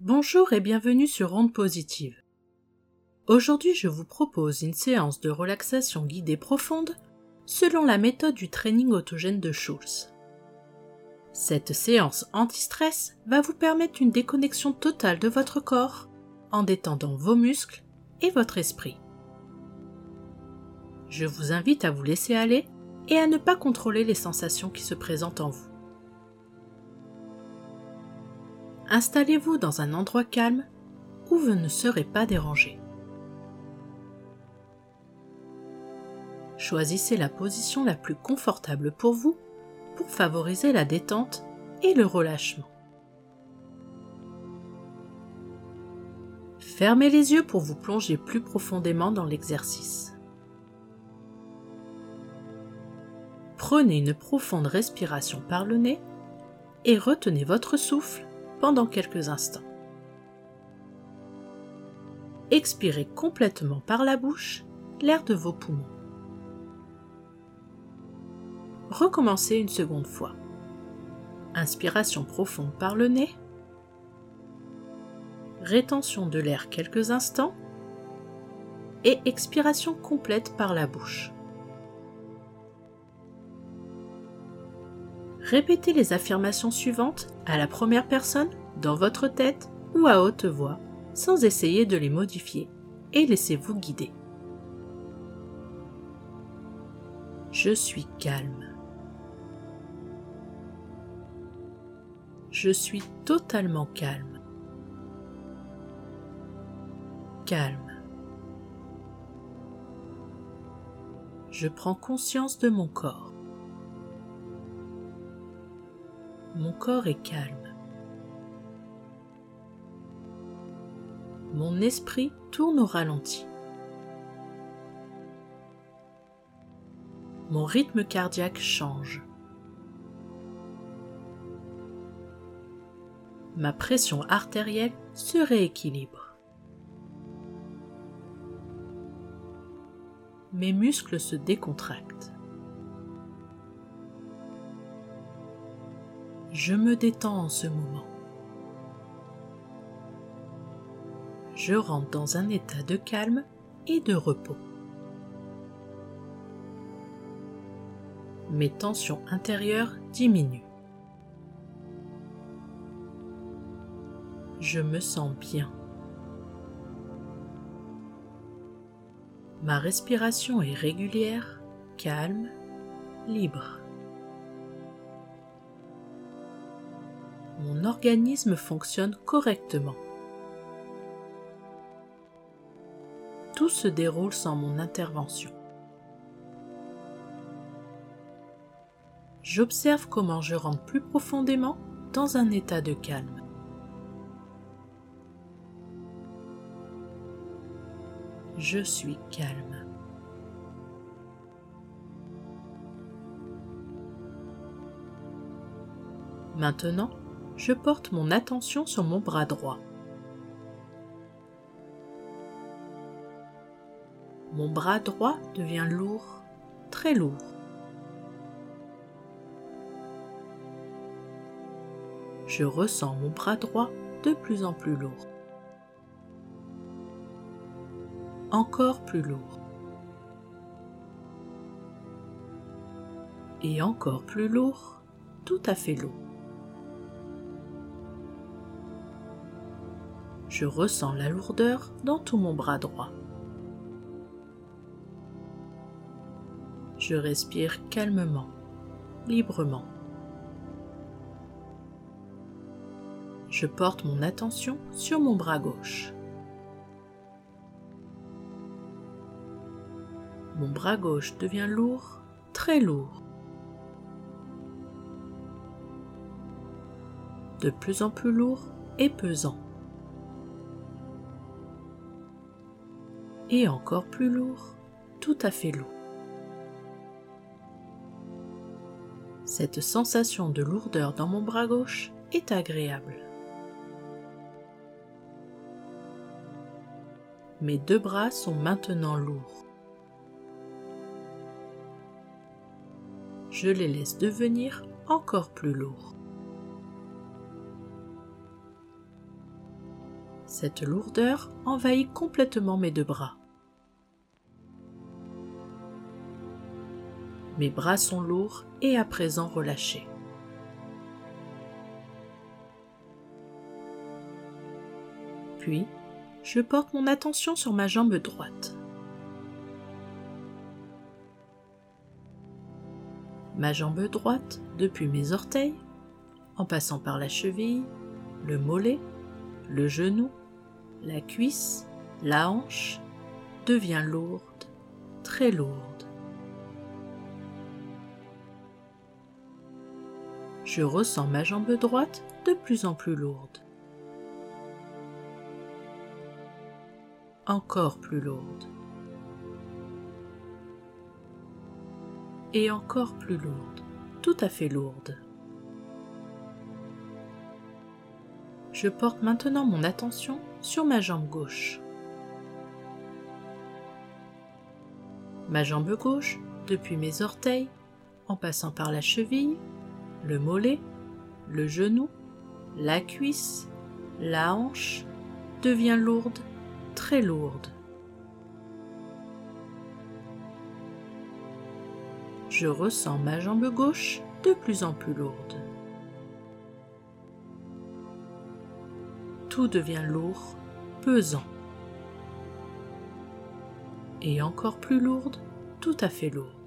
Bonjour et bienvenue sur Ronde Positive. Aujourd'hui, je vous propose une séance de relaxation guidée profonde selon la méthode du training autogène de Schulz. Cette séance anti-stress va vous permettre une déconnexion totale de votre corps en détendant vos muscles et votre esprit. Je vous invite à vous laisser aller et à ne pas contrôler les sensations qui se présentent en vous. Installez-vous dans un endroit calme où vous ne serez pas dérangé. Choisissez la position la plus confortable pour vous pour favoriser la détente et le relâchement. Fermez les yeux pour vous plonger plus profondément dans l'exercice. Prenez une profonde respiration par le nez et retenez votre souffle pendant quelques instants. Expirez complètement par la bouche l'air de vos poumons. Recommencez une seconde fois. Inspiration profonde par le nez. Rétention de l'air quelques instants. Et expiration complète par la bouche. Répétez les affirmations suivantes à la première personne, dans votre tête ou à haute voix, sans essayer de les modifier, et laissez-vous guider. Je suis calme. Je suis totalement calme. Calme. Je prends conscience de mon corps. Mon corps est calme. Mon esprit tourne au ralenti. Mon rythme cardiaque change. Ma pression artérielle se rééquilibre. Mes muscles se décontractent. Je me détends en ce moment. Je rentre dans un état de calme et de repos. Mes tensions intérieures diminuent. Je me sens bien. Ma respiration est régulière, calme, libre. Mon organisme fonctionne correctement. Tout se déroule sans mon intervention. J'observe comment je rentre plus profondément dans un état de calme. Je suis calme. Maintenant, je porte mon attention sur mon bras droit. Mon bras droit devient lourd, très lourd. Je ressens mon bras droit de plus en plus lourd. Encore plus lourd. Et encore plus lourd, tout à fait lourd. Je ressens la lourdeur dans tout mon bras droit. Je respire calmement, librement. Je porte mon attention sur mon bras gauche. Mon bras gauche devient lourd, très lourd. De plus en plus lourd et pesant. Encore plus lourd, tout à fait lourd. Cette sensation de lourdeur dans mon bras gauche est agréable. Mes deux bras sont maintenant lourds. Je les laisse devenir encore plus lourds. Cette lourdeur envahit complètement mes deux bras. Mes bras sont lourds et à présent relâchés. Puis, je porte mon attention sur ma jambe droite. Ma jambe droite, depuis mes orteils, en passant par la cheville, le mollet, le genou, la cuisse, la hanche, devient lourde, très lourde. Je ressens ma jambe droite de plus en plus lourde. encore plus lourde. Et encore plus lourde, tout à fait lourde. Je porte maintenant mon attention sur ma jambe gauche. Ma jambe gauche, depuis mes orteils, en passant par la cheville, le mollet, le genou, la cuisse, la hanche, devient lourde très lourde. Je ressens ma jambe gauche de plus en plus lourde. Tout devient lourd, pesant. Et encore plus lourde, tout à fait lourde.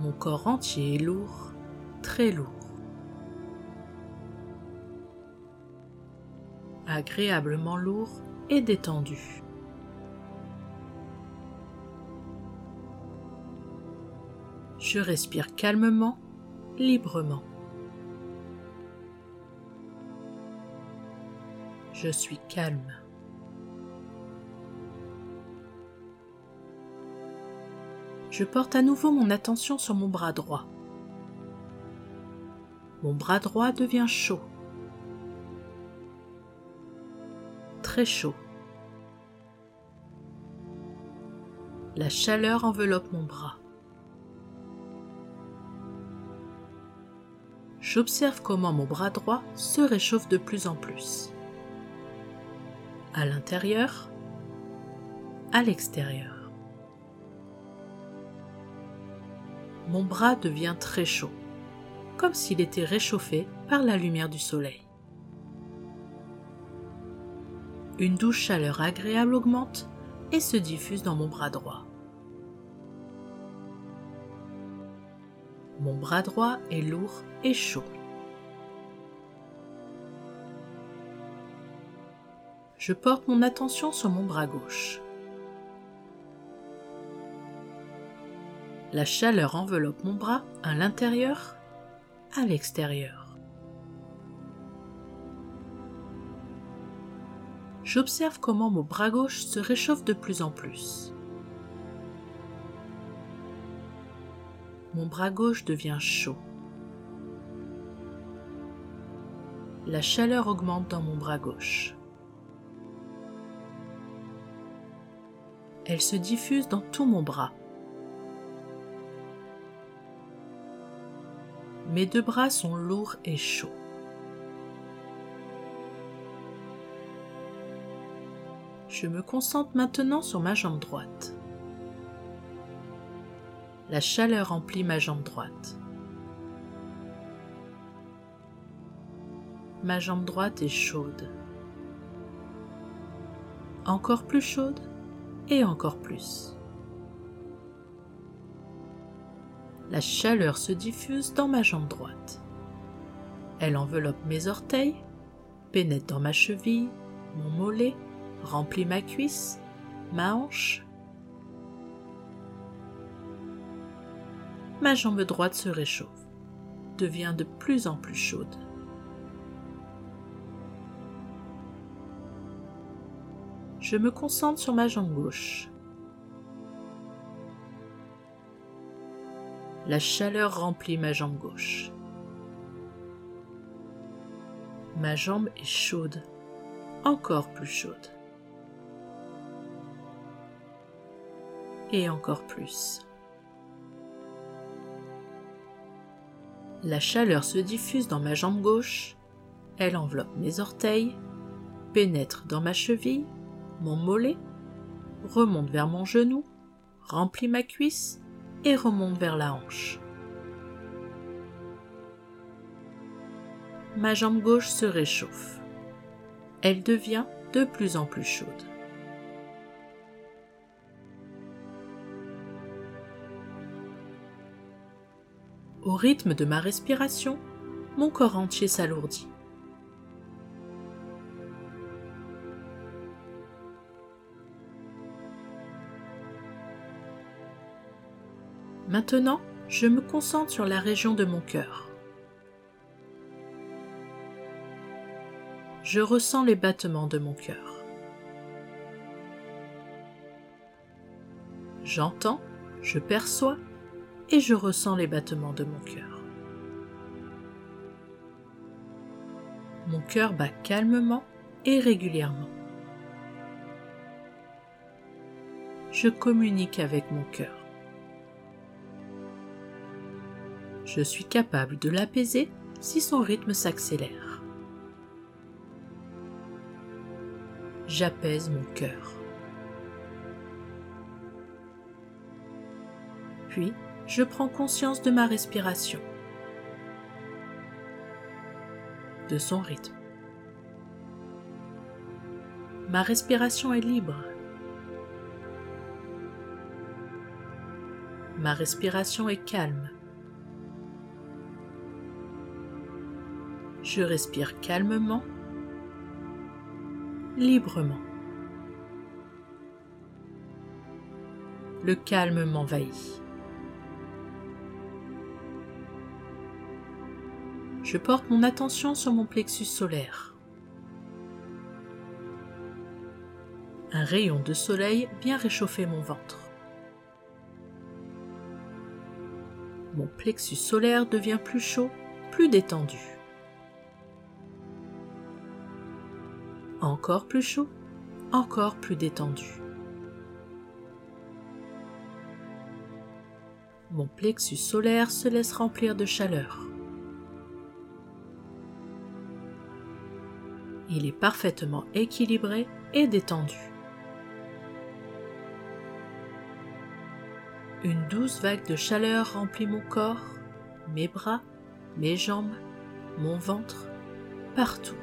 Mon corps entier est lourd, très lourd. agréablement lourd et détendu. Je respire calmement, librement. Je suis calme. Je porte à nouveau mon attention sur mon bras droit. Mon bras droit devient chaud. chaud. La chaleur enveloppe mon bras. J'observe comment mon bras droit se réchauffe de plus en plus. À l'intérieur, à l'extérieur. Mon bras devient très chaud, comme s'il était réchauffé par la lumière du soleil. Une douce chaleur agréable augmente et se diffuse dans mon bras droit. Mon bras droit est lourd et chaud. Je porte mon attention sur mon bras gauche. La chaleur enveloppe mon bras à l'intérieur, à l'extérieur. j'observe comment mon bras gauche se réchauffe de plus en plus. Mon bras gauche devient chaud. La chaleur augmente dans mon bras gauche. Elle se diffuse dans tout mon bras. Mes deux bras sont lourds et chauds. Je me concentre maintenant sur ma jambe droite. La chaleur remplit ma jambe droite. Ma jambe droite est chaude. Encore plus chaude et encore plus. La chaleur se diffuse dans ma jambe droite. Elle enveloppe mes orteils, pénètre dans ma cheville, mon mollet remplit ma cuisse, ma hanche. Ma jambe droite se réchauffe, devient de plus en plus chaude. Je me concentre sur ma jambe gauche. La chaleur remplit ma jambe gauche. Ma jambe est chaude, encore plus chaude. et encore plus. La chaleur se diffuse dans ma jambe gauche, Elle enveloppe mes orteils, pénètre dans ma cheville, mon mollet, remonte vers mon genou, remplit ma cuisse et remonte vers la hanche. Ma jambe gauche se réchauffe. Elle devient de plus en plus chaude. Au rythme de ma respiration, mon corps entier s'alourdit. Maintenant, je me concentre sur la région de mon cœur. Je ressens les battements de mon cœur. J'entends, je perçois et je ressens les battements de mon cœur. Mon cœur bat calmement et régulièrement. Je communique avec mon cœur. Je suis capable de l'apaiser si son rythme s'accélère. J'apaise mon cœur. Puis, je prends conscience de ma respiration, de son rythme. Ma respiration est libre. Ma respiration est calme. Je respire calmement, librement. Le calme m'envahit. Je porte mon attention sur mon plexus solaire. Un rayon de soleil vient réchauffer mon ventre. Mon plexus solaire devient plus chaud, plus détendu. Encore plus chaud, encore plus détendu. Mon plexus solaire se laisse remplir de chaleur. Il est parfaitement équilibré et détendu. Une douce vague de chaleur remplit mon corps, mes bras, mes jambes, mon ventre, partout.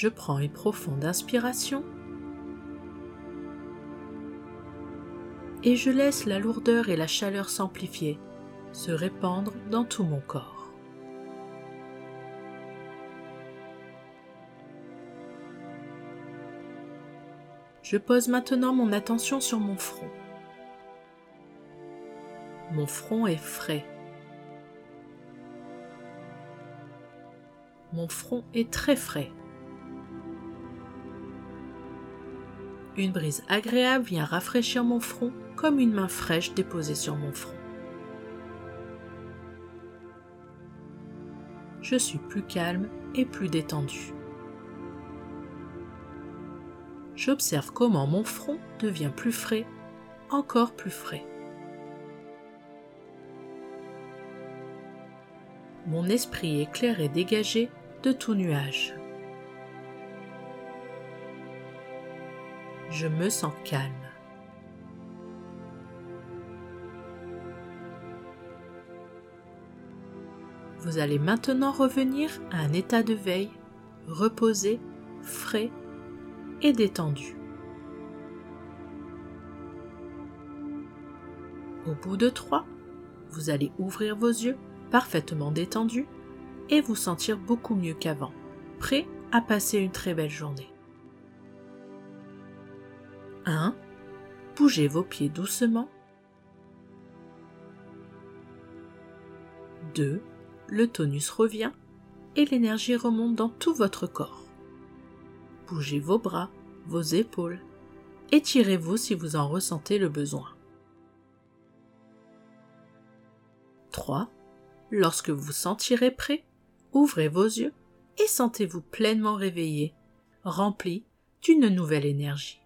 Je prends une profonde inspiration et je laisse la lourdeur et la chaleur s'amplifier, se répandre dans tout mon corps. Je pose maintenant mon attention sur mon front. Mon front est frais. Mon front est très frais. Une brise agréable vient rafraîchir mon front comme une main fraîche déposée sur mon front. Je suis plus calme et plus détendu. J'observe comment mon front devient plus frais, encore plus frais. Mon esprit est clair et dégagé de tout nuage. Je me sens calme. Vous allez maintenant revenir à un état de veille, reposé, frais et détendu. Au bout de trois, vous allez ouvrir vos yeux parfaitement détendus et vous sentir beaucoup mieux qu'avant, prêt à passer une très belle journée. 1. Bougez vos pieds doucement. 2. Le tonus revient et l'énergie remonte dans tout votre corps. Bougez vos bras, vos épaules. Étirez-vous si vous en ressentez le besoin. 3. Lorsque vous sentirez prêt, ouvrez vos yeux et sentez-vous pleinement réveillé, rempli d'une nouvelle énergie.